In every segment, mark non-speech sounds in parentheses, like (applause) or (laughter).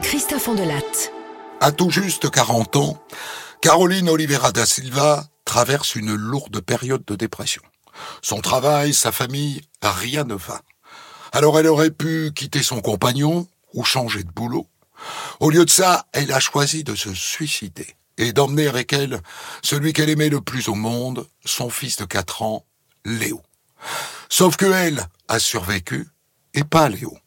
Christophe Andelatte. À tout juste 40 ans, Caroline Oliveira da Silva traverse une lourde période de dépression. Son travail, sa famille, rien ne va. Alors elle aurait pu quitter son compagnon ou changer de boulot. Au lieu de ça, elle a choisi de se suicider et d'emmener avec elle celui qu'elle aimait le plus au monde, son fils de 4 ans, Léo. Sauf que elle a survécu et pas Léo.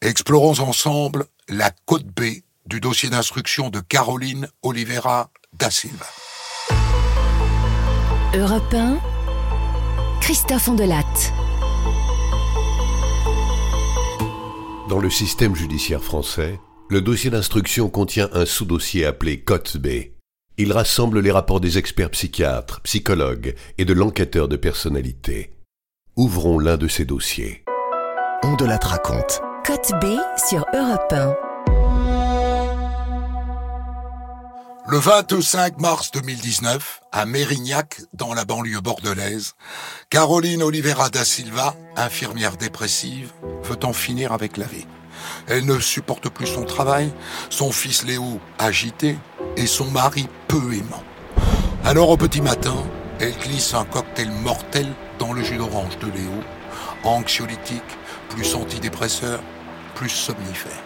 Explorons ensemble la côte B du dossier d'instruction de Caroline Oliveira da Silva. Europe 1, Christophe Andelatte. Dans le système judiciaire français, le dossier d'instruction contient un sous-dossier appelé Côte B. Il rassemble les rapports des experts psychiatres, psychologues et de l'enquêteur de personnalité. Ouvrons l'un de ces dossiers. On de la raconte. Côte B sur Europe 1. Le 25 mars 2019, à Mérignac, dans la banlieue bordelaise, Caroline Oliveira da Silva, infirmière dépressive, veut en finir avec la vie. Elle ne supporte plus son travail, son fils Léo agité et son mari peu aimant. Alors au petit matin, elle glisse un cocktail mortel dans le jus d'orange de Léo, anxiolytique, plus antidépresseur, plus somnifère.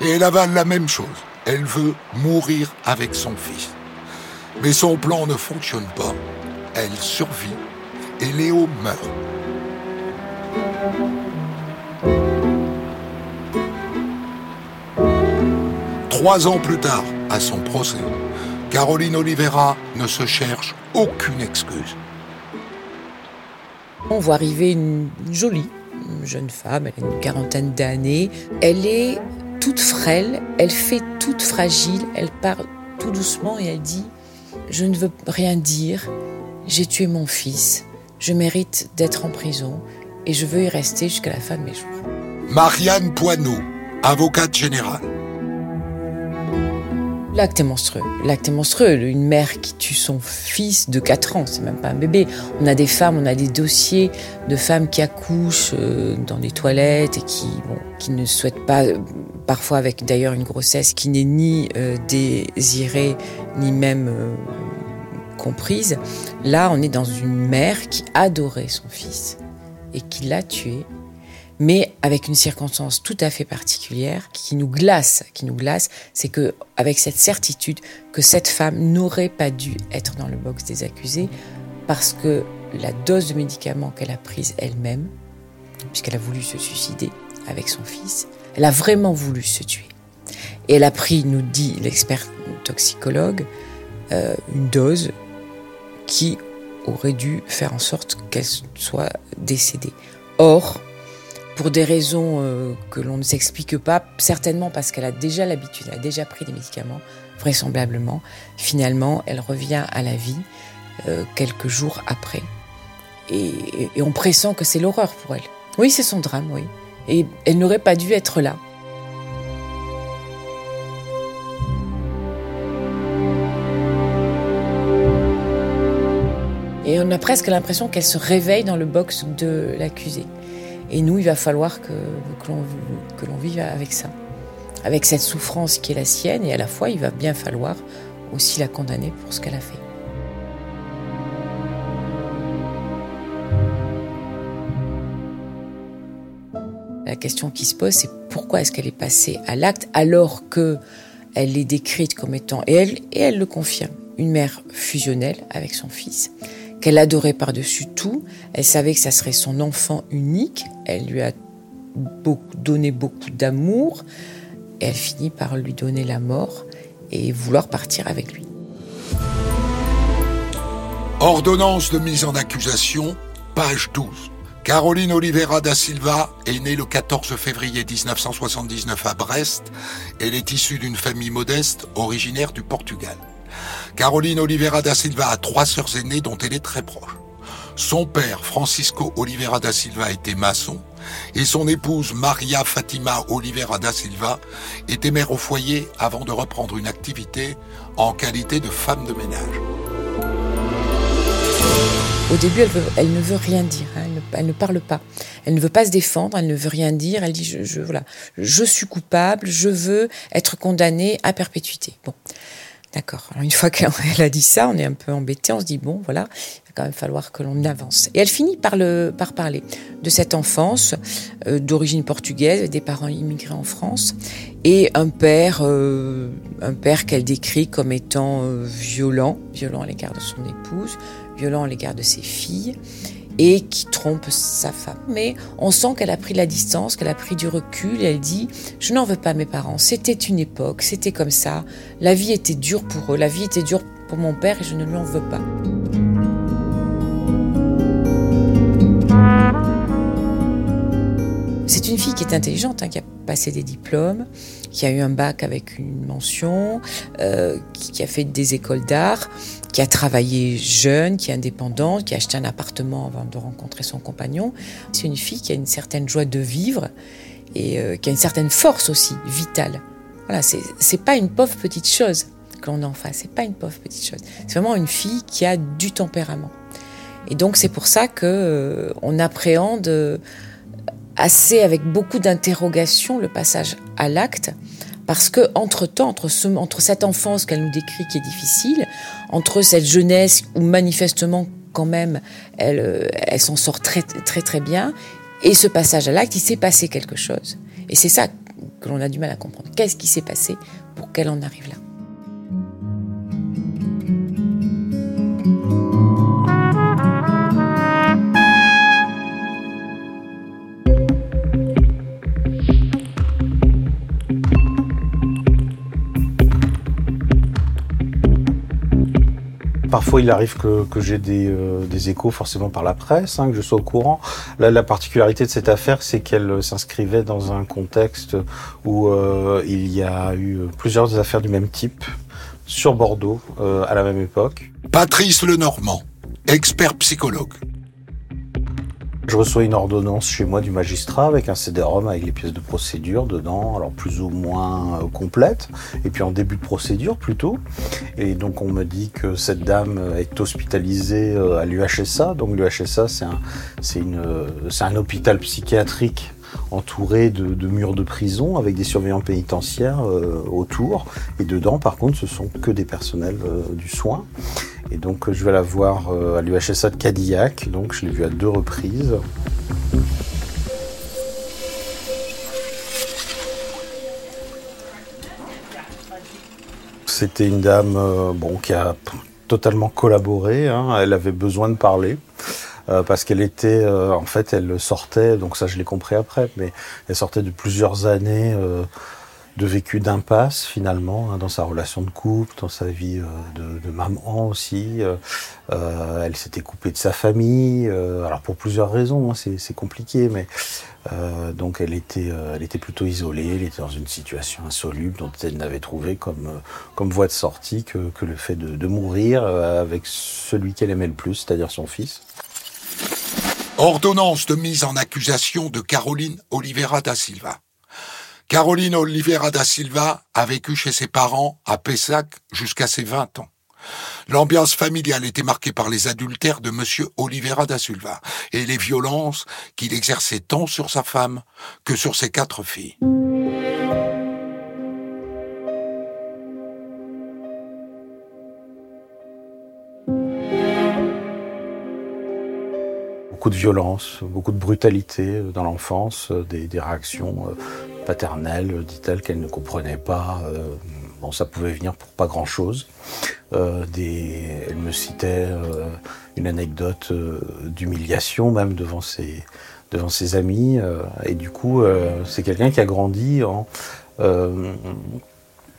Et elle avale la même chose. Elle veut mourir avec son fils. Mais son plan ne fonctionne pas. Elle survit et Léo meurt. Trois ans plus tard, à son procès, Caroline Oliveira ne se cherche aucune excuse. On voit arriver une jolie une jeune femme, elle a une quarantaine d'années. Elle est toute frêle, elle fait toute fragile, elle parle tout doucement et elle dit Je ne veux rien dire, j'ai tué mon fils, je mérite d'être en prison et je veux y rester jusqu'à la fin de mes jours. Marianne Poineau, avocate générale. L'acte est monstrueux. L'acte est monstrueux. Une mère qui tue son fils de 4 ans, c'est même pas un bébé. On a des femmes, on a des dossiers de femmes qui accouchent euh, dans des toilettes et qui, bon, qui ne souhaitent pas, euh, parfois avec d'ailleurs une grossesse qui n'est ni euh, désirée ni même comprise. Là, on est dans une mère qui adorait son fils et qui l'a tué mais avec une circonstance tout à fait particulière qui nous glace, qui nous glace, c'est que avec cette certitude que cette femme n'aurait pas dû être dans le box des accusés parce que la dose de médicaments qu'elle a prise elle-même, puisqu'elle a voulu se suicider avec son fils, elle a vraiment voulu se tuer. Et elle a pris, nous dit l'expert toxicologue, euh, une dose qui aurait dû faire en sorte qu'elle soit décédée. Or, pour des raisons euh, que l'on ne s'explique pas, certainement parce qu'elle a déjà l'habitude, elle a déjà pris des médicaments, vraisemblablement. Finalement, elle revient à la vie euh, quelques jours après. Et, et on pressent que c'est l'horreur pour elle. Oui, c'est son drame, oui. Et elle n'aurait pas dû être là. Et on a presque l'impression qu'elle se réveille dans le box de l'accusé. Et nous, il va falloir que, que l'on vive avec ça, avec cette souffrance qui est la sienne, et à la fois, il va bien falloir aussi la condamner pour ce qu'elle a fait. La question qui se pose, c'est pourquoi est-ce qu'elle est passée à l'acte alors que elle est décrite comme étant, et elle, et elle le confirme, une mère fusionnelle avec son fils, qu'elle adorait par-dessus tout. Elle savait que ça serait son enfant unique. Elle lui a donné beaucoup d'amour. Et elle finit par lui donner la mort et vouloir partir avec lui. Ordonnance de mise en accusation, page 12. Caroline Oliveira da Silva est née le 14 février 1979 à Brest. Elle est issue d'une famille modeste originaire du Portugal. Caroline Oliveira da Silva a trois sœurs aînées dont elle est très proche. Son père, Francisco Oliveira da Silva, était maçon et son épouse, Maria Fatima Oliveira da Silva, était mère au foyer avant de reprendre une activité en qualité de femme de ménage. Au début, elle, ne veut rien dire, hein. elle, ne, parle pas. Elle ne veut pas se défendre, elle ne veut rien dire. Elle dit je, voilà, je suis coupable, je veux être condamnée à perpétuité. Bon, d'accord. Alors une fois (laughs) qu'elle a dit ça, on est un peu embêté. On se dit bon, voilà, il va quand même falloir que l'on avance. Et elle finit par le par parler de cette enfance euh, d'origine portugaise, des parents immigrés en France, et un père, euh, un père qu'elle décrit comme étant euh, violent, violent à l'égard de son épouse violent à l'égard de ses filles et qui trompe sa femme. Mais on sent qu'elle a pris la distance, qu'elle a pris du recul et elle dit Je n'en veux pas mes parents, c'était une époque, c'était comme ça, la vie était dure pour eux, la vie était dure pour mon père et je ne lui en veux pas. C'est une fille qui est intelligente, hein, qui a passé des diplômes, qui a eu un bac avec une mention, euh, qui, a fait des écoles d'art, qui a travaillé jeune, qui est indépendante, qui a acheté un appartement avant de rencontrer son compagnon. C'est une fille qui a une certaine joie de vivre et euh, qui a une certaine force aussi vitale. Voilà, c'est pas une pauvre petite chose que l'on a en face, c'est pas une pauvre petite chose. C'est vraiment une fille qui a du tempérament. Et donc c'est pour ça que euh, on appréhende assez avec beaucoup d'interrogations le passage à l'acte, parce que entre temps, entre, cette enfance qu'elle nous décrit qui est difficile, entre cette jeunesse où manifestement quand même elle, euh, elle s'en sort très très très bien, et ce passage à l'acte, il s'est passé quelque chose. Et c'est ça que l'on a du mal à comprendre. Qu'est-ce qui s'est passé pour qu'elle en arrive là? Parfois, il arrive que, j'ai euh, des, échos forcément par la presse, hein, que je sois au courant. la particularité de cette affaire, c'est qu'elle s'inscrivait dans un contexte où euh, il y a eu plusieurs affaires du même type sur Bordeaux euh, à la même époque. Patrice Lenormand, expert psychologue. Je reçois une ordonnance chez moi du magistrat avec un CD-ROM avec les pièces de procédure dedans, alors plus ou moins euh, complètes, et puis en début de procédure plutôt. Et donc on me dit que cette dame est hospitalisée euh, à l'UHSA. Donc l'UHSA c'est un, c'est un hôpital psychiatrique entouré de, murs de prison avec des surveillants pénitentiaires euh, autour. Et dedans, par contre, ce sont que des personnels du soin. Et donc euh, je vais la voir euh, à l'UHSA de Cadillac, donc je l'ai vue à deux reprises. C'était une dame euh, bon, qui a totalement collaboré, hein. elle avait besoin de parler. parce qu'elle était, en fait, elle sortait, donc ça je l'ai compris après, mais elle sortait de plusieurs années de vécu d'impasse finalement hein, dans sa relation de couple, dans sa vie euh, de, maman aussi. Euh, euh, elle s'était coupée de sa famille, alors pour plusieurs raisons, hein, c'est compliqué, mais donc elle était, elle était plutôt isolée, elle était dans une situation insoluble dont elle n'avait trouvé comme, comme voie de sortie que, que le fait de, de mourir avec celui qu'elle aimait le plus, c'est-à-dire son fils. Ordonnance de mise en accusation de Caroline Oliveira da Silva. Caroline Oliveira da Silva a vécu chez ses parents à Pessac jusqu'à ses 20 ans. L'ambiance familiale était marquée par les adultères de monsieur Oliveira da Silva et les violences qu'il exerçait tant sur sa femme que sur ses quatre filles. beaucoup de violence, beaucoup de brutalité dans l'enfance, des, réactions euh, paternelle, dit-elle, qu'elle ne comprenait pas. Euh, bon, ça pouvait venir pour pas grand-chose. Euh, elle me citait euh, une anecdote d'humiliation même devant ses, devant ses amis. et du coup, c'est quelqu'un qui a grandi en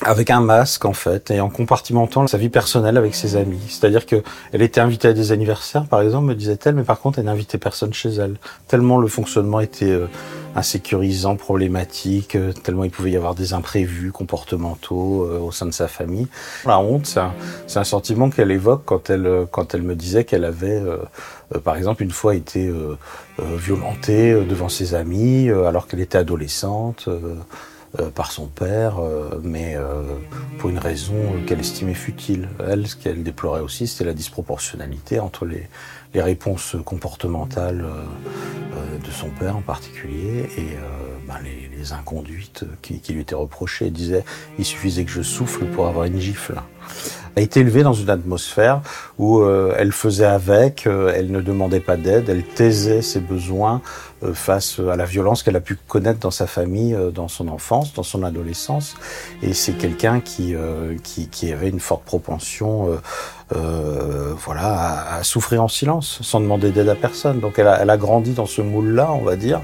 avec un masque en fait et en compartimentant sa vie personnelle avec ses amis. C'est-à-dire que elle était invitée à des anniversaires par exemple, me disait-elle, mais par contre elle n'invitait personne chez elle. Tellement le fonctionnement était euh, insécurisant, problématique, euh, tellement il pouvait y avoir des imprévus comportementaux euh, au sein de sa famille. La honte, c'est un, un, sentiment qu'elle évoque quand elle quand elle me disait qu'elle avait par exemple une fois été violentée devant ses amis alors qu'elle était adolescente. Euh, par son père, euh, mais euh, pour une raison qu'elle estimait futile. Elle, ce qu'elle déplorait aussi, c'était la disproportionnalité entre les, les réponses comportementales de son père en particulier et ben, les, inconduites qui, qui, lui étaient reprochées. Il disait il suffisait que je souffle pour avoir une gifle a été élevée dans une atmosphère où euh, elle faisait avec, euh, elle ne demandait pas d'aide, elle taisait ses besoins euh, face à la violence qu'elle a pu connaître dans sa famille, dans son enfance, dans son adolescence. Et c'est quelqu'un qui, qui, qui, avait une forte propension voilà, à, à, souffrir en silence, sans demander d'aide à personne. Donc elle a, elle a grandi dans ce moule-là, on va dire.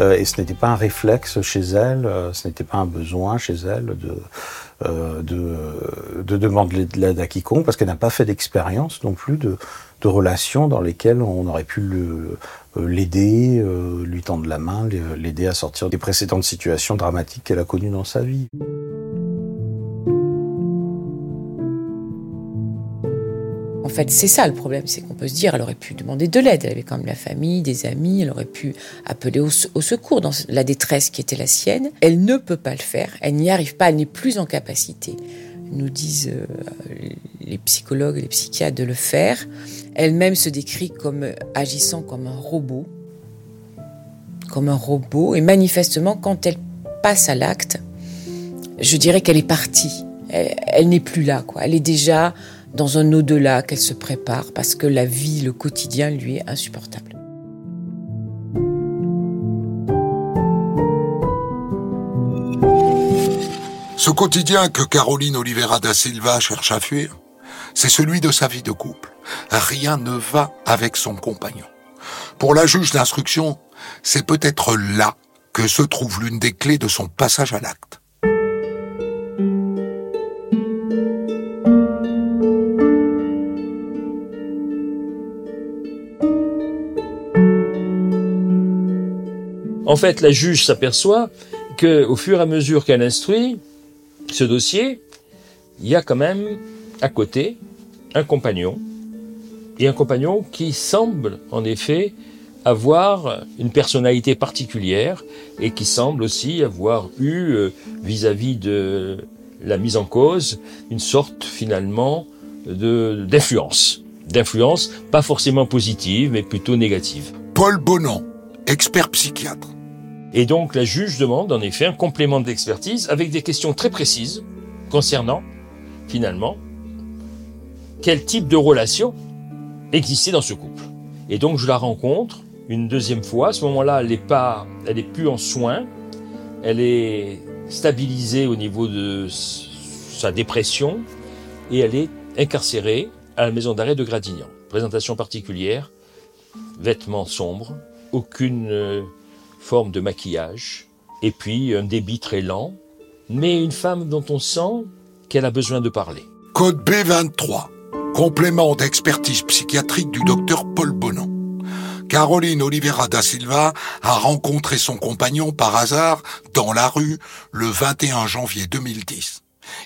Et ce n'était pas un réflexe chez elle, euh, ce n'était pas un besoin chez elle de, euh, de, demander de l'aide à quiconque, parce qu'elle n'a pas fait d'expérience non plus de, de relations dans lesquelles on aurait pu l'aider, lui tendre la main, l'aider à sortir des précédentes situations dramatiques qu'elle a connues dans sa vie. Fait, c'est ça le problème, c'est qu'on peut se dire, elle aurait pu demander de l'aide, elle avait quand même la famille, des amis, elle aurait pu appeler au, secours dans la détresse qui était la sienne. Elle ne peut pas le faire, elle n'y arrive pas, elle n'est plus en capacité, nous disent euh, les psychologues et les psychiatres, de le faire. Elle-même se décrit comme agissant comme un robot, comme un robot, et manifestement, quand elle passe à l'acte, je dirais qu'elle est partie. Elle n'est plus là, quoi. Elle est déjà dans un au-delà qu'elle se prépare parce que la vie, le quotidien lui est insupportable. Ce quotidien que Caroline Oliveira da Silva cherche à fuir, c'est celui de sa vie de couple. Rien ne va avec son compagnon. Pour la juge d'instruction, c'est peut-être là que se trouve l'une des clés de son passage à l'acte. En fait, la juge s'aperçoit que, au fur et à mesure qu'elle instruit ce dossier, il y a quand même à côté un compagnon, et un compagnon qui semble en effet avoir une personnalité particulière et qui semble aussi avoir eu euh, vis-à-vis de la mise en cause une sorte finalement d'influence, d'influence pas forcément positive mais plutôt négative. Paul Bonan, expert psychiatre. Et donc la juge demande en effet un complément d'expertise avec des questions très précises concernant finalement quel type de relation existait dans ce couple. Et donc je la rencontre une deuxième fois. À ce moment-là, elle n'est pas, elle est plus en soins. Elle est stabilisée au niveau de sa dépression et elle est incarcérée à la maison d'arrêt de Gradignan. Présentation particulière, vêtements sombres, aucune euh, forme de maquillage, et puis un débit très lent, mais une femme dont on sent qu'elle a besoin de parler. Code B23, complément d'expertise psychiatrique du docteur Paul Bonan. Caroline Oliveira da Silva a rencontré son compagnon par hasard dans la rue le 21 janvier 2010.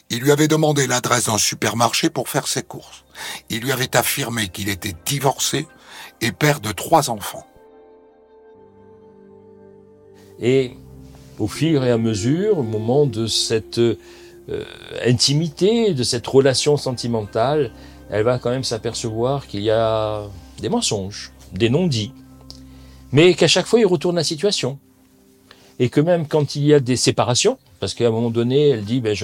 Il lui avait demandé l'adresse d'un supermarché pour faire ses courses. Il lui avait affirmé qu'il était divorcé et père de trois enfants. Et au fur et à mesure, au moment de cette euh, intimité, de cette relation sentimentale, elle va quand même s'apercevoir qu'il y a des mensonges, des non-dits, mais qu'à chaque fois il retourne la situation. Et que même quand il y a des séparations, parce qu'à un moment donné, elle dit, ben,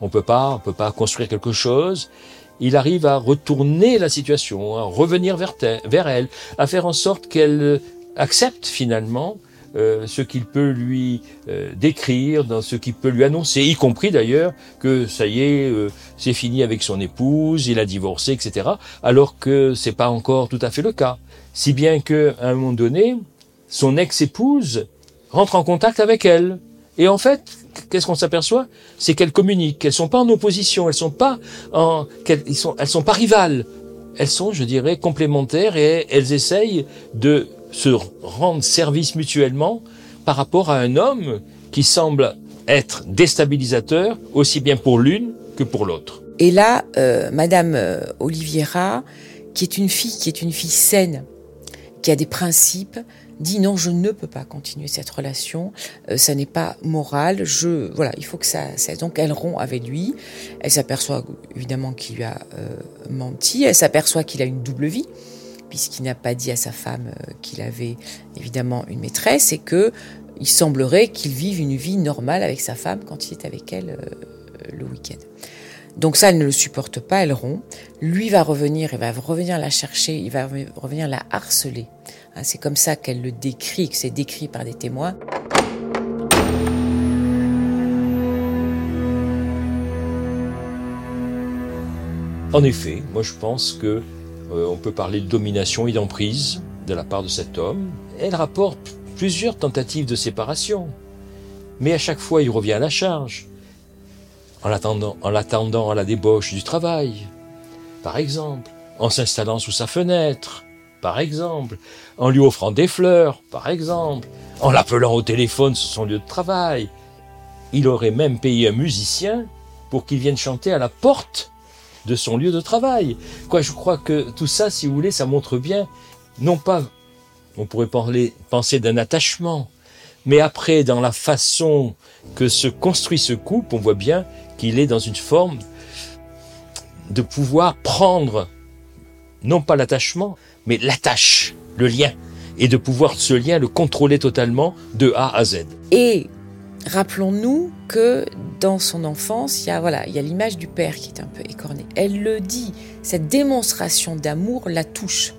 on peut pas, on peut pas construire quelque chose, il arrive à retourner la situation, à revenir vers elle, à faire en sorte qu'elle accepte finalement euh, ce qu'il peut lui euh, décrire, dans ce qu'il peut lui annoncer, y compris d'ailleurs que ça y est, euh, c'est fini avec son épouse, il a divorcé, etc. Alors que c'est pas encore tout à fait le cas. Si bien que à un moment donné, son ex-épouse rentre en contact avec elle. Et en fait, qu'est-ce qu'on s'aperçoit? C'est qu'elles communiquent. Elles sont pas en opposition. Elles sont pas en, elles sont pas rivales. Elles sont, je dirais, complémentaires et elles essayent de se rendre service mutuellement par rapport à un homme qui semble être déstabilisateur aussi bien pour l'une que pour l'autre. Et là, euh, Madame euh, Oliviera, qui est une fille, qui est une fille saine, qui a des principes, dit non, je ne peux pas continuer cette relation, euh, ça n'est pas moral, je voilà, il faut que ça cesse. Donc elle rompt avec lui, elle s'aperçoit évidemment qu'il lui a menti, elle s'aperçoit qu'il a une double vie puisqu'il n'a pas dit à sa femme euh, qu'il avait évidemment une maîtresse et que il semblerait qu'il vive une vie normale avec sa femme quand il est avec elle le week-end. Donc ça, elle ne le supporte pas, elle rompt. Lui va revenir, il va revenir la chercher, il va revenir la harceler. Hein, c'est comme ça qu'elle le décrit, que c'est décrit par des témoins. En effet, moi je pense que euh, on peut parler de domination et d'emprise de la part de cet homme. Elle rapporte plusieurs tentatives de séparation, mais à chaque fois il revient à la charge, en l'attendant, en l'attendant à la débauche du travail, par exemple, en s'installant sous sa fenêtre, par exemple, en lui offrant des fleurs, par exemple, en l'appelant au téléphone sur son lieu de travail. Il aurait même payé un musicien pour qu'il vienne chanter à la porte de son lieu de travail. Quoi, je crois que tout ça, si vous voulez, ça montre bien, non pas, on pourrait parler, penser d'un attachement, mais après, dans la façon que se construit ce couple, on voit bien qu'il est dans une forme de pouvoir prendre, non pas l'attachement, mais l'attache, le lien, et de pouvoir ce lien le contrôler totalement de A à Z. Et rappelons-nous que dans son enfance, il y a voilà, il y a l'image du père qui est un peu écornée. Elle le dit, cette démonstration d'amour la touche.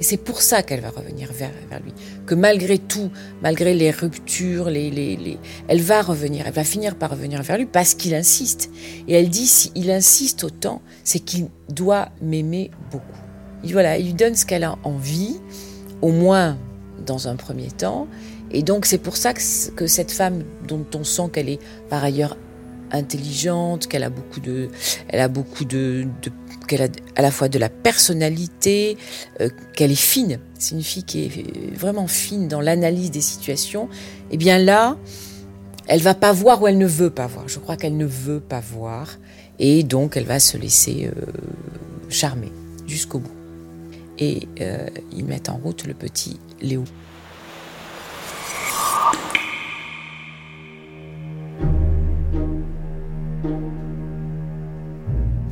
Et c'est pour ça qu'elle va revenir vers, lui. Que malgré tout, malgré les ruptures, les, elle va revenir, elle va finir par revenir vers lui parce qu'il insiste. Et elle dit, s'il insiste autant, c'est qu'il doit m'aimer beaucoup. Il, voilà, il lui donne ce qu'elle a envie, au moins dans un premier temps. Et donc c'est pour ça que, cette femme dont on sent qu'elle est par ailleurs intelligente, qu'elle a beaucoup de, elle a beaucoup de, qu'elle a à la fois de la personnalité, euh, qu'elle est fine. C'est une fille qui est vraiment fine dans l'analyse des situations. Et eh bien là, elle va pas voir ou elle ne veut pas voir. Je crois qu'elle ne veut pas voir, et donc elle va se laisser euh, charmer jusqu'au bout et euh, ils mettent en route le petit Léo.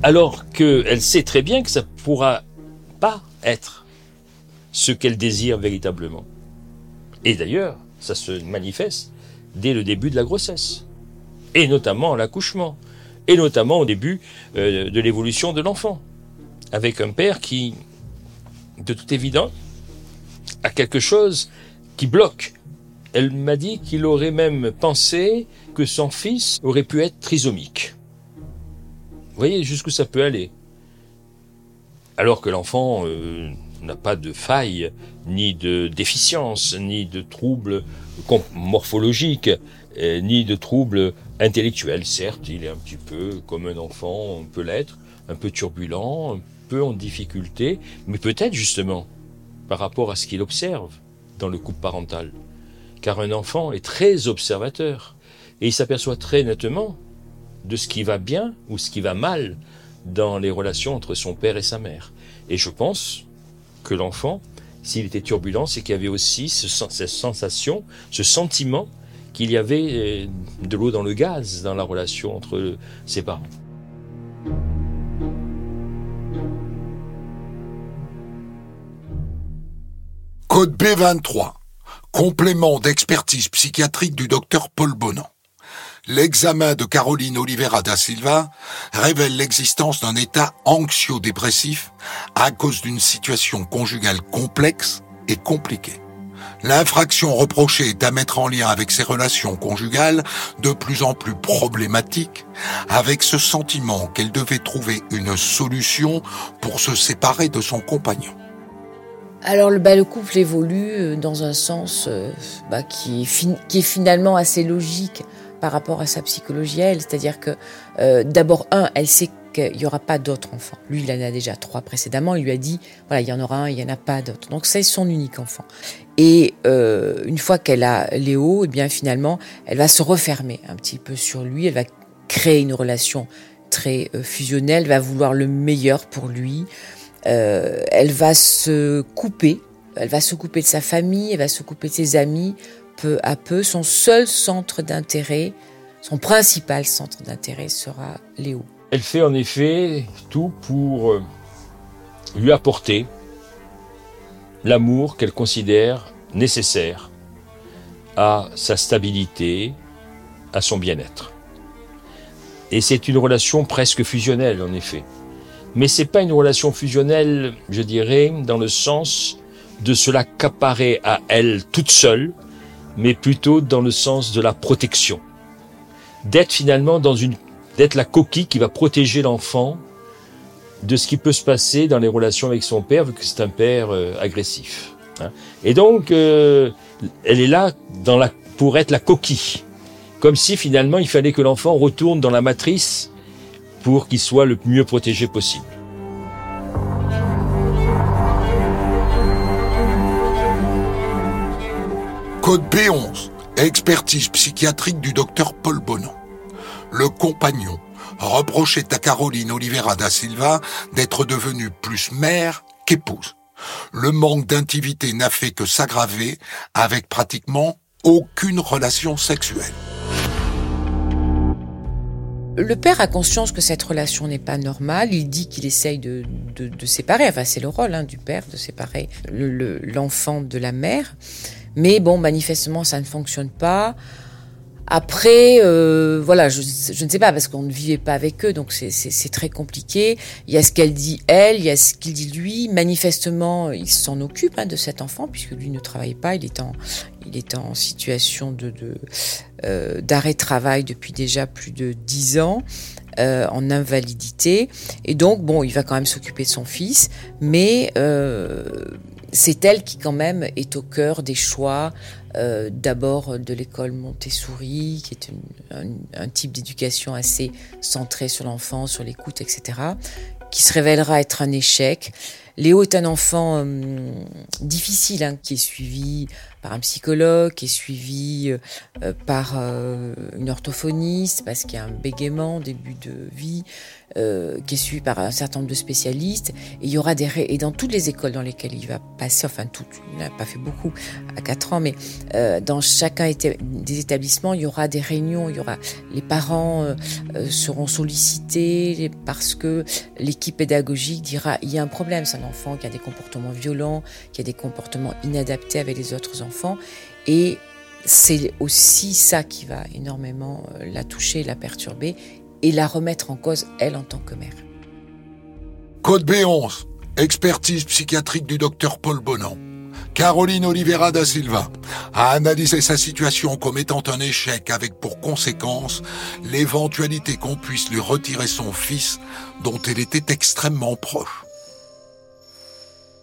Alors qu'elle sait très bien que ça ne pourra pas être ce qu'elle désire véritablement. Et d'ailleurs, ça se manifeste dès le début de la grossesse, et notamment à l'accouchement, et notamment au début euh, de l'évolution de l'enfant, avec un père qui de toute évidence, à quelque chose qui bloque. Elle m'a dit qu'il aurait même pensé que son fils aurait pu être trisomique. Voyez jusqu'où ça peut aller. Alors que l'enfant euh, n'a pas de faille, ni de déficience, ni de troubles morphologiques, euh, ni de troubles intellectuels. Certes, il est un petit peu comme un enfant, on peut l'être, un peu turbulent, peu en difficulté, mais peut-être justement par rapport à ce qu'il observe dans le couple parental. Car un enfant est très observateur et il s'aperçoit très nettement de ce qui va bien ou ce qui va mal dans les relations entre son père et sa mère. Et je pense que l'enfant, s'il était turbulent, c'est qu'il y avait aussi ce, cette sensation, ce sentiment qu'il y avait euh, de l'eau dans le gaz dans la relation entre ses parents. Code B23. Complément d'expertise psychiatrique du docteur Paul Bonan. L'examen de Caroline Oliveira da Silva révèle l'existence d'un état anxio-dépressif à cause d'une situation conjugale complexe et compliquée. L'infraction reprochée est à mettre en lien avec ses relations conjugales de plus en plus problématiques, avec ce sentiment qu'elle devait trouver une solution pour se séparer de son compagnon. Alors le, bah, le couple évolue euh, dans un sens euh, bah, qui, est finalement assez logique par rapport à sa psychologie elle. C'est-à-dire que euh, d'abord, un, elle sait qu'il n'y aura pas d'autres enfants. Lui, il en a déjà trois précédemment. Il lui a dit, voilà, il y en aura un, il n'y en a pas d'autres. Donc c'est son unique enfant. Et euh, une fois qu'elle a Léo, eh bien finalement, elle va se refermer un petit peu sur lui. Elle va créer une relation très euh, fusionnelle, va vouloir le meilleur pour lui. Elle va se couper elle va s'occuper de sa famille, elle va s'occuper de ses amis, peu à peu. Son seul centre d'intérêt, son principal centre d'intérêt sera Léo. Elle fait en effet tout pour euh, lui apporter l'amour qu'elle considère nécessaire à sa stabilité, à son bien-être. Et c'est une relation presque fusionnelle, en effet. Mais c'est pas une relation fusionnelle, je dirais, dans le sens de se l'accaparer à elle toute seule, mais plutôt dans le sens de la protection. D'être finalement dans une, d'être la coquille qui va protéger l'enfant de ce qui peut se passer dans les relations avec son père, vu que c'est un père euh, agressif. Hein. Et donc, euh, elle est là la, pour être la coquille. Comme si finalement il fallait que l'enfant retourne dans la matrice pour qu'il soit le mieux protégé possible. Code B11, expertise psychiatrique du docteur Paul Bonan. Le compagnon reprochait à Caroline Oliveira da Silva d'être devenue plus mère qu'épouse. Le manque d'intimité n'a fait que s'aggraver avec pratiquement aucune relation sexuelle. Le père a conscience que cette relation n'est pas normale. Il dit qu'il essaye de, séparer. Enfin, c'est le rôle hein, du père de séparer l'enfant de la mère. Mais bon, manifestement, ça ne fonctionne pas. Après, euh, voilà, je, ne sais pas parce qu'on ne vivait pas avec eux, donc c'est très compliqué. Il y a ce qu'elle dit elle, il y a ce qu'il dit lui. Manifestement, il s'en occupe hein, de cet enfant puisque lui ne travaille pas. Il est en, situation euh, d'arrêt de, travail depuis déjà plus de dix ans. Euh, en invalidité et donc bon il va quand même s'occuper de son fils mais c'est elle qui quand même est au cœur des choix euh, d'abord de l'école Montessori, qui est un, type d'éducation assez centré sur l'enfant, sur l'écoute, etc., qui se révélera être un échec. Léo est un enfant euh, difficile, hein, qui est suivi par un psychologue, qui est suivi euh, par une orthophoniste, parce qu'il y a un bégaiement début de vie, euh, qui est suivi par un certain nombre de spécialistes. Et il y aura des et dans toutes les écoles dans lesquelles il va passer, enfin toutes, il n'a pas fait beaucoup à 4 ans, mais euh, dans chacun des établissements, il y aura des réunions, il y aura les parents euh, seront sollicités parce que l'équipe pédagogique dira il y a un problème, c'est un enfant qui a des comportements violents, qui a des comportements inadaptés avec les autres enfants et c'est aussi ça qui va énormément la toucher, la perturber et la remettre en cause, elle, en tant que mère. Code B11, expertise psychiatrique du docteur Paul Bonan. Caroline Oliveira da Silva a analysé sa situation comme étant un échec avec pour conséquence l'éventualité qu'on puisse lui retirer son fils dont elle était extrêmement proche.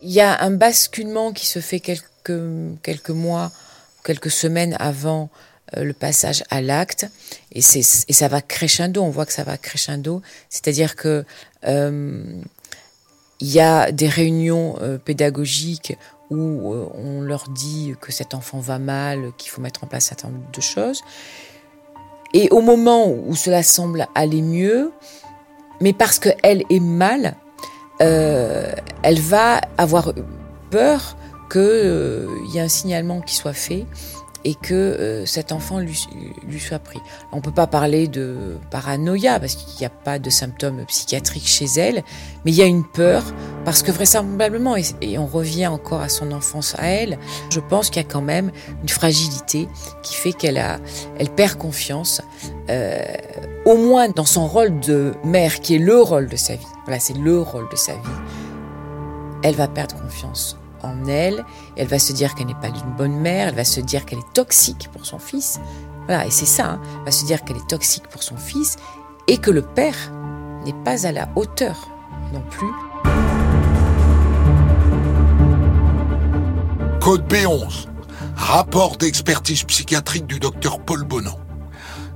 Il y a un basculement qui se fait quelques, quelques mois, quelques semaines avant le passage à l'acte et, et ça va crescendo, on voit que ça va crescendo, c'est-à-dire que euh, il y a des réunions euh, pédagogiques où on leur dit que cet enfant va mal, qu'il faut mettre en place un certain nombre de choses. Et au moment où cela semble aller mieux, mais parce qu'elle est mal, elle va avoir peur qu'il y ait un signalement qui soit fait et que euh, cet enfant lui, soit pris. On ne peut pas parler de paranoïa parce qu'il n'y a pas de symptômes psychiatriques chez elle, mais il y a une peur parce que vraisemblablement, et, on revient encore à son enfance à elle, je pense qu'il y a quand même une fragilité qui fait qu'elle elle perd confiance, euh, au moins dans son rôle de mère qui est le rôle de sa vie. Voilà, c'est le rôle de sa vie. Elle va perdre confiance en elle, elle va se dire qu'elle n'est pas une bonne mère, elle va se dire qu'elle est toxique pour son fils. Voilà, et c'est ça, hein. elle va se dire qu'elle est toxique pour son fils et que le père n'est pas à la hauteur non plus. Code B11, rapport d'expertise psychiatrique du docteur Paul Bonan.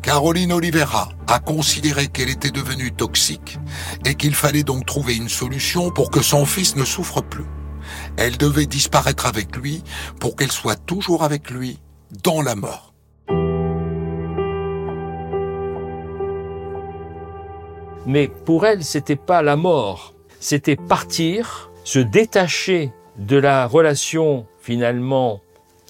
Caroline Oliveira a considéré qu'elle était devenue toxique et qu'il fallait donc trouver une solution pour que son fils ne souffre plus. Elle devait disparaître avec lui pour qu'elle soit toujours avec lui dans la mort. Mais pour elle, c'était pas la mort, c'était partir, se détacher de la relation finalement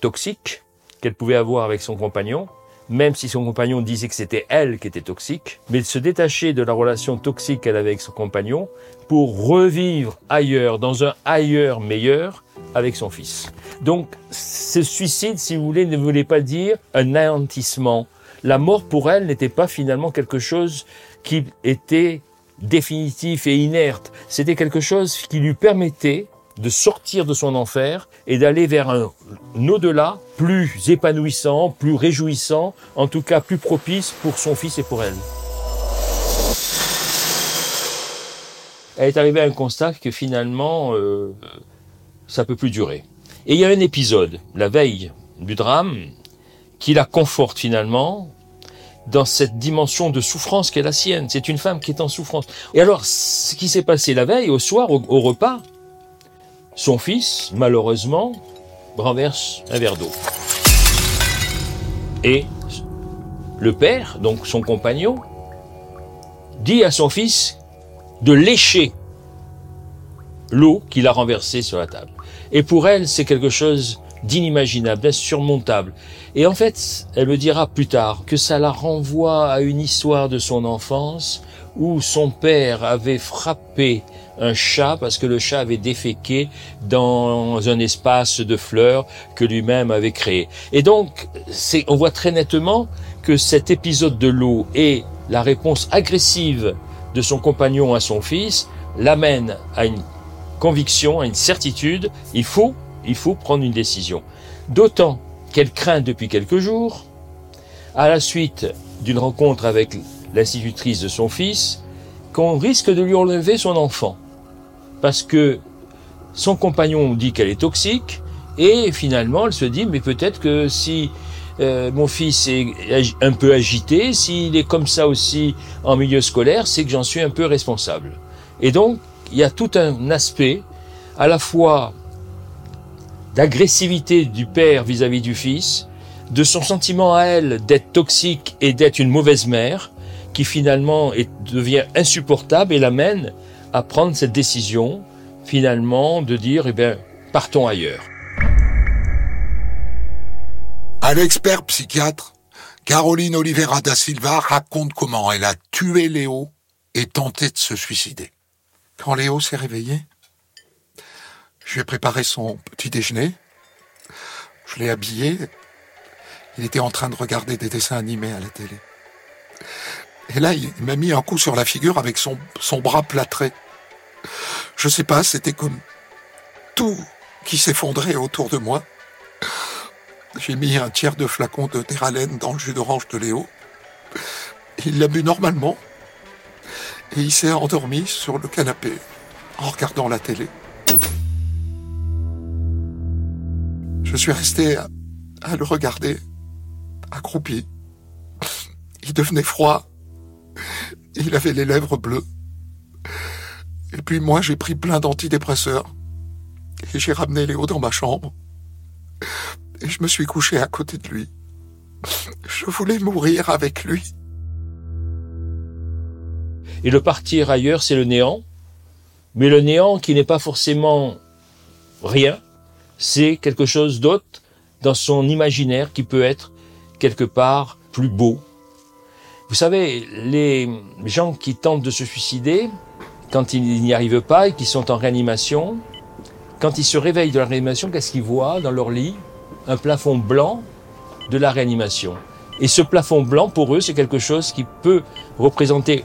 toxique qu'elle pouvait avoir avec son compagnon, même si son compagnon disait que c'était elle qui était toxique, mais de se détacher de la relation toxique qu'elle avait avec son compagnon pour revivre ailleurs, dans un ailleurs meilleur, avec son fils. Donc, ce suicide, si vous voulez, ne voulait pas dire un anéantissement. La mort pour elle n'était pas finalement quelque chose qui était définitif et inerte. C'était quelque chose qui lui permettait de sortir de son enfer et d'aller vers un, au-delà plus épanouissant, plus réjouissant, en tout cas plus propice pour son fils et pour elle. Elle est arrivée à un constat que finalement, euh, ça peut plus durer. Et il y a un épisode, la veille du drame, qui la conforte finalement dans cette dimension de souffrance qui est la sienne. C'est une femme qui est en souffrance. Et alors, ce qui s'est passé la veille, au soir, au repas, son fils, malheureusement, renverse un verre d'eau. Et le père, donc son compagnon, dit à son fils de lécher l'eau qu'il a renversée sur la table. Et pour elle, c'est quelque chose d'inimaginable, d'insurmontable. Et en fait, elle me dira plus tard que ça la renvoie à une histoire de son enfance où son père avait frappé un chat parce que le chat avait déféqué dans un espace de fleurs que lui-même avait créé. Et donc, on voit très nettement que cet épisode de l'eau et la réponse agressive de son compagnon à son fils l'amène à une conviction, à une certitude, il faut, il faut prendre une décision. D'autant qu'elle craint depuis quelques jours, à la suite d'une rencontre avec l'institutrice de son fils, qu'on risque de lui enlever son enfant parce que son compagnon dit qu'elle est toxique, et finalement elle se dit, mais peut-être que si euh, mon fils est un peu agité, s'il est comme ça aussi en milieu scolaire, c'est que j'en suis un peu responsable. Et donc, il y a tout un aspect, à la fois d'agressivité du père vis-à-vis du fils, de son sentiment à elle d'être toxique et d'être une mauvaise mère, qui finalement devient insupportable et l'amène à prendre cette décision, finalement, de dire, eh bien, partons ailleurs. À l'expert psychiatre, Caroline Oliveira da Silva raconte comment elle a tué Léo et tenté de se suicider. Quand Léo s'est réveillé, je lui ai préparé son petit déjeuner, je l'ai habillé, il était en train de regarder des dessins animés à la télé. Et là, il m'a mis un coup sur la figure avec son, bras plâtré. Je sais pas, c'était comme tout qui s'effondrait autour de moi. J'ai mis un tiers de flacon de Terralène dans le jus d'orange de Léo. Il l'a bu normalement. Et il s'est endormi sur le canapé en regardant la télé. Je suis resté à le regarder, accroupi. Il devenait froid. Il avait les lèvres bleues. Et puis moi, j'ai pris plein d'antidépresseurs. Et j'ai ramené Léo dans ma chambre. Et je me suis couché à côté de lui. Je voulais mourir avec lui. Et le partir ailleurs, c'est le néant. Mais le néant qui n'est pas forcément rien, c'est quelque chose d'autre dans son imaginaire qui peut être quelque part plus beau. Vous savez, les gens qui tentent de se suicider, quand ils n'y arrivent pas et qu'ils sont en réanimation, quand ils se réveillent de la réanimation, qu'est-ce qu'ils voient dans leur lit? Un plafond blanc de la réanimation. Et ce plafond blanc, pour eux, c'est quelque chose qui peut représenter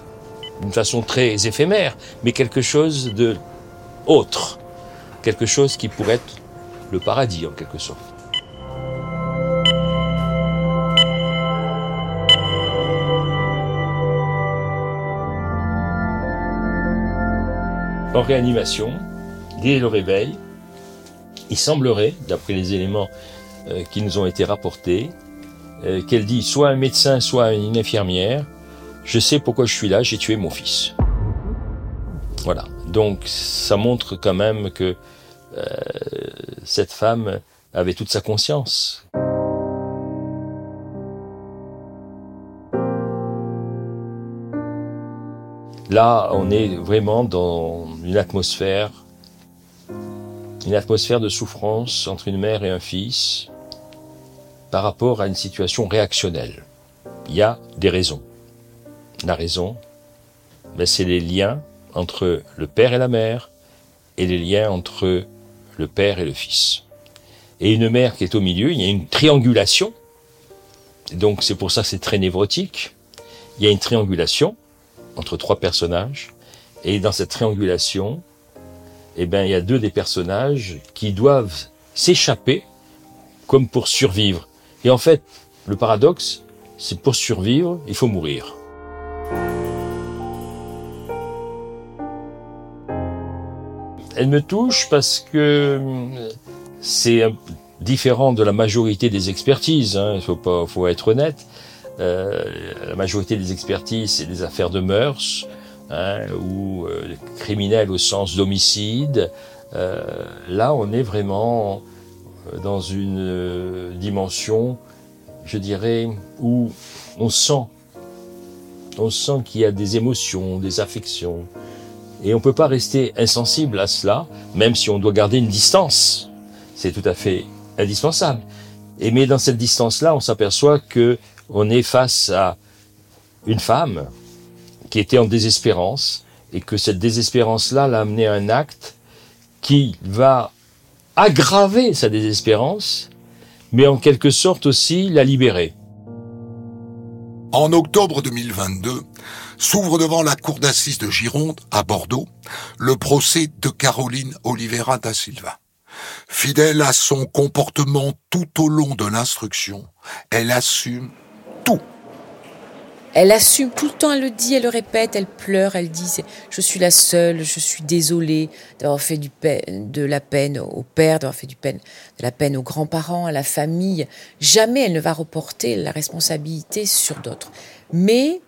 d'une façon très éphémère, mais quelque chose de autre, quelque chose qui pourrait être le paradis en quelque sorte. En réanimation, dès le réveil, il semblerait, d'après les éléments euh, qui nous ont été rapportés, euh, qu'elle dit soit un médecin, soit une infirmière, je sais pourquoi je suis là, j'ai tué mon fils. Voilà. Donc ça montre quand même que euh, cette femme avait toute sa conscience. Là, on est vraiment dans une atmosphère une atmosphère de souffrance entre une mère et un fils par rapport à une situation réactionnelle. Il y a des raisons. La raison, ben, c'est les liens entre le père et la mère et les liens entre le père et le fils. Et une mère qui est au milieu, il y a une triangulation. Donc c'est pour ça que c'est très névrotique. Il y a une triangulation entre trois personnages. Et dans cette triangulation, eh ben, il y a deux des personnages qui doivent s'échapper comme pour survivre. Et en fait, le paradoxe, c'est pour survivre, il faut mourir. Elle me touche parce que euh, c'est différent de la majorité des expertises. Hein, il faut pas, faut être honnête. Euh, la majorité des expertises, c'est des affaires de mœurs hein, ou euh, criminels au sens d'homicide. Euh, là, on est vraiment dans une dimension, je dirais, où on sent, on sent qu'il y a des émotions, des affections, et on peut pas rester insensible à cela, même si on doit garder une distance. C'est tout à fait indispensable. Et mais dans cette distance-là, on s'aperçoit que on est face à une femme qui était en désespérance et que cette désespérance-là l'a amené à un acte qui va aggraver sa désespérance, mais en quelque sorte aussi la libérer. En octobre 2022, s'ouvre devant la cour d'assises de Gironde, à Bordeaux, le procès de Caroline Oliveira da Silva. Fidèle à son comportement tout au long de l'instruction, elle assume. Elle assume tout le temps, elle le dit, elle le répète, elle pleure, elle dit je suis la seule, je suis désolée d'avoir fait du de la peine au père, d'avoir fait du peine, de la peine aux grands-parents, à la famille. Jamais elle ne va reporter la responsabilité sur d'autres. Mais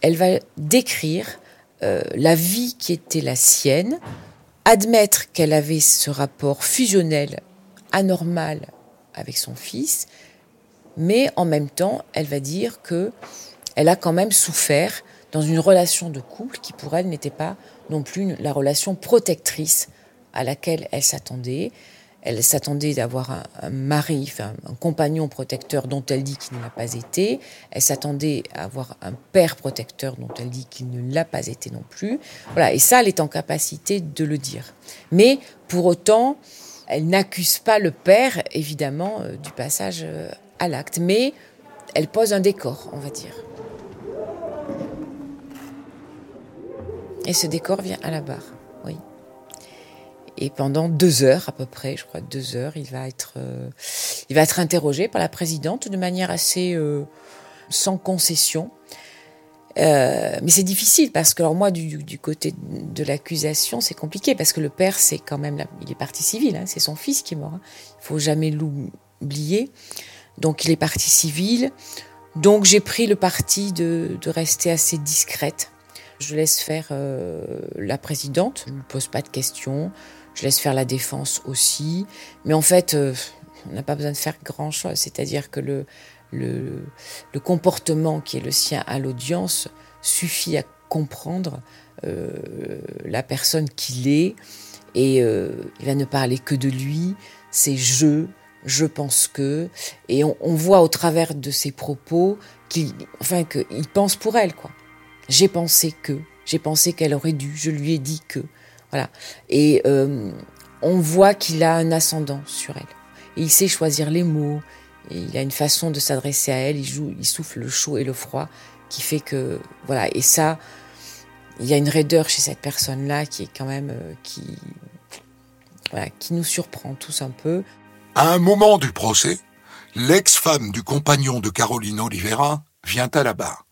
elle va décrire euh, la vie qui était la sienne, admettre qu'elle avait ce rapport fusionnel anormal avec son fils, mais en même temps, elle va dire que elle a quand même souffert dans une relation de couple qui pour elle n'était pas non plus la relation protectrice à laquelle elle s'attendait. Elle s'attendait d'avoir un, mari, enfin, un compagnon protecteur dont elle dit qu'il ne l'a pas été. Elle s'attendait à avoir un père protecteur dont elle dit qu'il ne l'a pas été non plus. Voilà, et ça, elle est en capacité de le dire. Mais pour autant, elle n'accuse pas le père, évidemment, euh, du passage euh, à l'acte. Mais elle pose un décor, on va dire. Et ce décor vient à la barre, oui. Et pendant deux heures à peu près, je crois deux heures, il va être, euh, il va être interrogé par la présidente de manière assez euh, sans concession. Euh, mais c'est difficile parce que alors moi du, côté de l'accusation c'est compliqué parce que le père c'est quand même il est parti civil, hein, c'est son fils qui est mort. Hein. Il faut jamais l'oublier. Donc il est parti civil. Donc j'ai pris le parti de, de rester assez discrète je laisse faire euh, la présidente, je ne pose pas de questions, je laisse faire la défense aussi. Mais en fait, euh, on n'a pas besoin de faire grand-chose, c'est-à-dire que le, le, comportement qui est le sien à l'audience suffit à comprendre euh, la personne qu'il est et il va ne parler que de lui, c'est je, je pense que, et on, voit au travers de ses propos qu'il, qu'il pense pour elle, quoi. J'ai pensé que, j'ai pensé qu'elle aurait dû, je lui ai dit que, voilà. Et euh, on voit qu'il a un ascendant sur elle. Il sait choisir les mots. Il a une façon de s'adresser à elle. Il joue, il souffle le chaud et le froid, qui fait que, voilà. Et ça, il y a une raideur chez cette personne-là qui est quand même, euh, qui, voilà, qui nous surprend tous un peu. À un moment du procès, l'ex-femme du compagnon de Caroline Oliveira vient à la barre.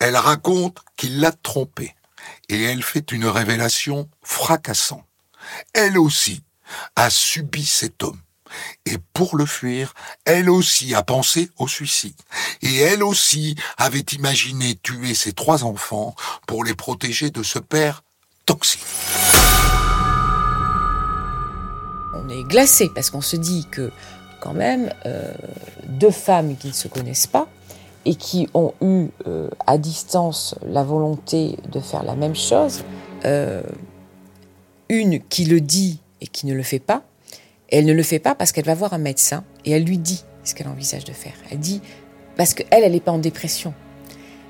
Elle raconte qu'il l'a trompée et elle fait une révélation fracassante. Elle aussi a subi cet homme. Et pour le fuir, elle aussi a pensé au suicide. Et elle aussi avait imaginé tuer ses trois enfants pour les protéger de ce père toxique. On est glacé parce qu'on se dit que quand même, euh, deux femmes qui ne se connaissent pas, et qui ont eu euh, à distance la volonté de faire la même chose, euh, une qui le dit et qui ne le fait pas, elle ne le fait pas parce qu'elle va voir un médecin et elle lui dit ce qu'elle envisage de faire. Elle dit, parce qu'elle, elle n'est pas en dépression.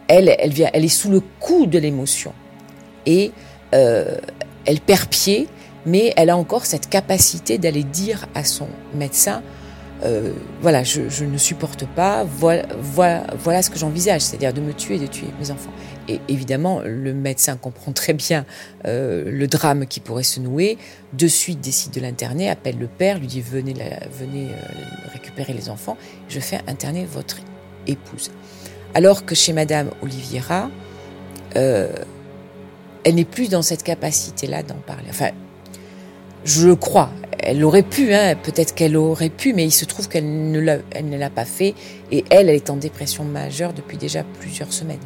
Elle, elle, vient, elle est sous le coup de l'émotion. Et euh, elle perd pied, mais elle a encore cette capacité d'aller dire à son médecin, euh, voilà, je, ne supporte pas, voilà, voilà, voilà ce que j'envisage, c'est-à-dire de me tuer, de tuer mes enfants. Et évidemment, le médecin comprend (laughs) très bien euh, le drame qui pourrait se nouer. De suite, décide de l'interner, appelle le père, lui dit venez, euh, récupérer les enfants. Je fais interner votre épouse. Alors que chez Madame Oliviera, elle n'est plus dans cette capacité-là d'en parler. Enfin, je le crois. Elle aurait pu, hein, peut-être qu'elle aurait pu, mais il se trouve qu'elle ne l'a pas fait. Et elle, elle est en dépression majeure depuis déjà plusieurs semaines.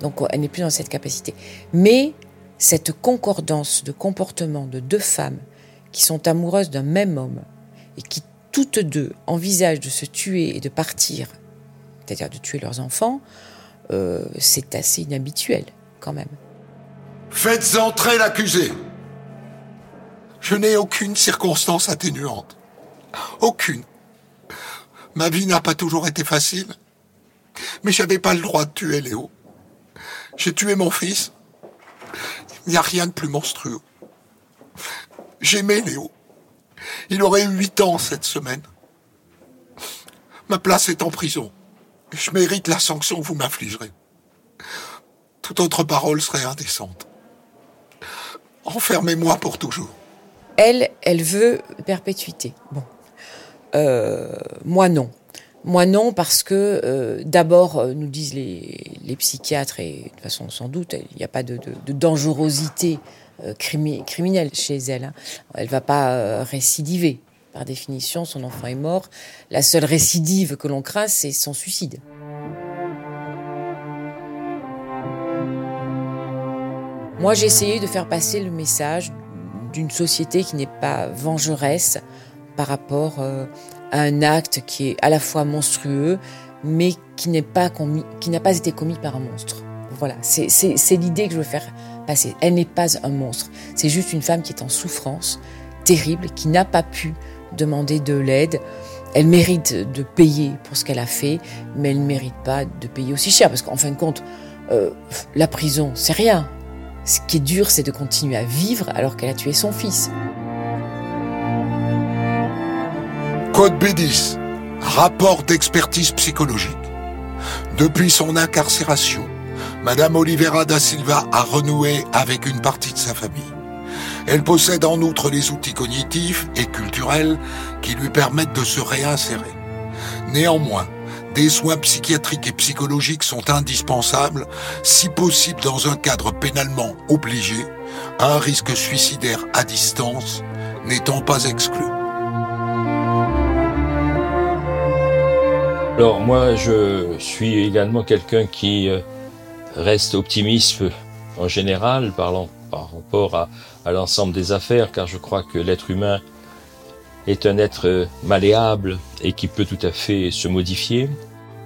Donc elle n'est plus dans cette capacité. Mais cette concordance de comportement de deux femmes qui sont amoureuses d'un même homme et qui toutes deux envisagent de se tuer et de partir, c'est-à-dire de tuer leurs enfants, euh, c'est assez inhabituel quand même. Faites entrer l'accusé. Je n'ai aucune circonstance atténuante. Aucune. Ma vie n'a pas toujours été facile. Mais j'avais pas le droit de tuer Léo. J'ai tué mon fils. Il n'y a rien de plus monstrueux. J'aimais Léo. Il aurait eu huit ans cette semaine. Ma place est en prison. Je mérite la sanction que vous m'infligerez. Toute autre parole serait indécente. Enfermez-moi pour toujours. Elle, elle veut perpétuité. Bon. Euh, moi non. Moi non, parce que euh, d'abord, euh, nous disent les, psychiatres, et de toute façon sans doute, il n'y a pas de, dangerosité criminelle chez elle. Hein. Elle va pas récidiver. Par définition, son enfant est mort. La seule récidive que l'on craint, c'est son suicide. Moi, j'ai essayé de faire passer le message d'une société qui n'est pas vengeresse par rapport un acte qui est à la fois monstrueux, mais qui n'est pas commis, qui n'a pas été commis par un monstre. Voilà, c'est l'idée que je veux faire passer. Elle n'est pas un monstre. C'est juste une femme qui est en souffrance terrible, qui n'a pas pu demander de l'aide. Elle mérite de payer pour ce qu'elle a fait, mais elle ne mérite pas de payer aussi cher, parce qu'en fin de compte, euh, la prison, c'est rien. Ce qui est dur, c'est de continuer à vivre alors qu'elle a tué son fils. Code B10, rapport d'expertise psychologique. Depuis son incarcération, Madame Oliveira da Silva a renoué avec une partie de sa famille. Elle possède en outre les outils cognitifs et culturels qui lui permettent de se réinsérer. Néanmoins, des soins psychiatriques et psychologiques sont indispensables, si possible dans un cadre pénalement obligé, un risque suicidaire à distance n'étant pas exclu. Alors moi, je suis également quelqu'un qui euh, reste optimiste en général par, par rapport à, à l'ensemble des affaires, car je crois que l'être humain est un être malléable et qui peut tout à fait se modifier.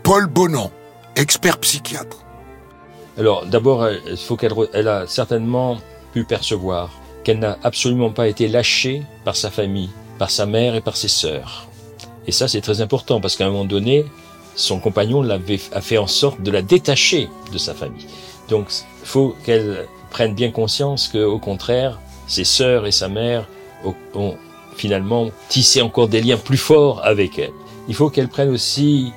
Paul Bonan, expert psychiatre. Alors d'abord, il faut qu'elle elle a certainement pu percevoir qu'elle n'a absolument pas été lâchée par sa famille, par sa mère et par ses sœurs. Et ça, c'est très important parce qu'à un moment donné, son compagnon l'avait a fait en sorte de la détacher de sa famille. Donc, il faut qu'elle prenne bien conscience que, au contraire, ses sœurs et sa mère ont finalement tissé encore des liens plus forts avec elle. Il faut qu'elle prenne aussi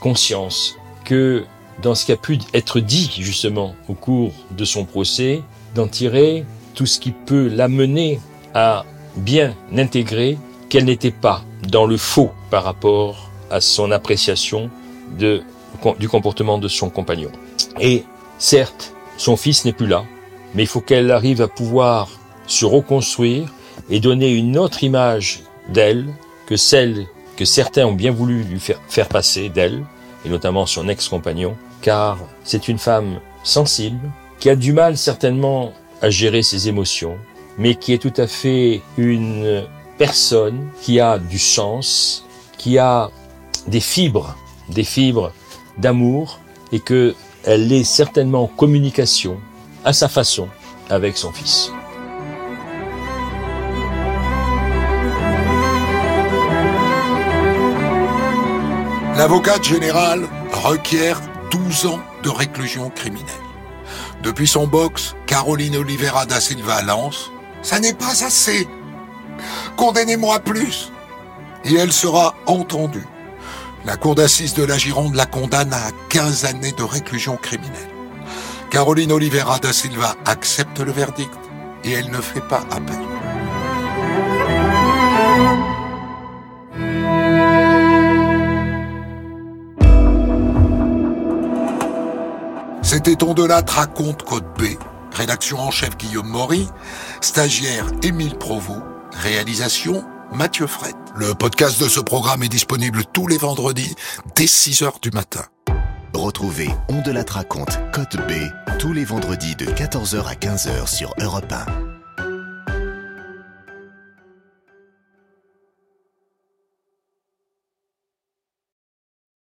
conscience que dans ce qui a pu être dit justement au cours de son procès, d'en tirer tout ce qui peut l'amener à bien intégrer qu'elle n'était pas dans le faux par rapport à son appréciation de, du comportement de son compagnon. Et certes, son fils n'est plus là, mais il faut qu'elle arrive à pouvoir se reconstruire et donner une autre image d'elle que celle que certains ont bien voulu lui faire, passer d'elle, et notamment son ex-compagnon, car c'est une femme sensible, qui a du mal certainement à gérer ses émotions, mais qui est tout à fait une personne qui a du sens, qui a des fibres, des fibres d'amour et que elle est certainement en communication à sa façon avec son fils. L'avocate générale requiert 12 ans de réclusion criminelle. Depuis son box, Caroline Oliveira da Silva lance Ça n'est pas assez. Condamnez-moi plus. Et elle sera entendue. La cour d'assises de la Gironde la condamne à 15 années de réclusion criminelle. Caroline Oliveira da Silva accepte le verdict et elle ne fait pas appel. C'était On de raconte Code B. Rédaction en chef Guillaume Maury. Stagiaire Émile Provost. Réalisation Mathieu Fred. Le podcast de ce programme est disponible tous les vendredis dès 6 heures du matin. Retrouvez On de la raconte Code B tous les vendredis de 14h à 15h sur Europe 1.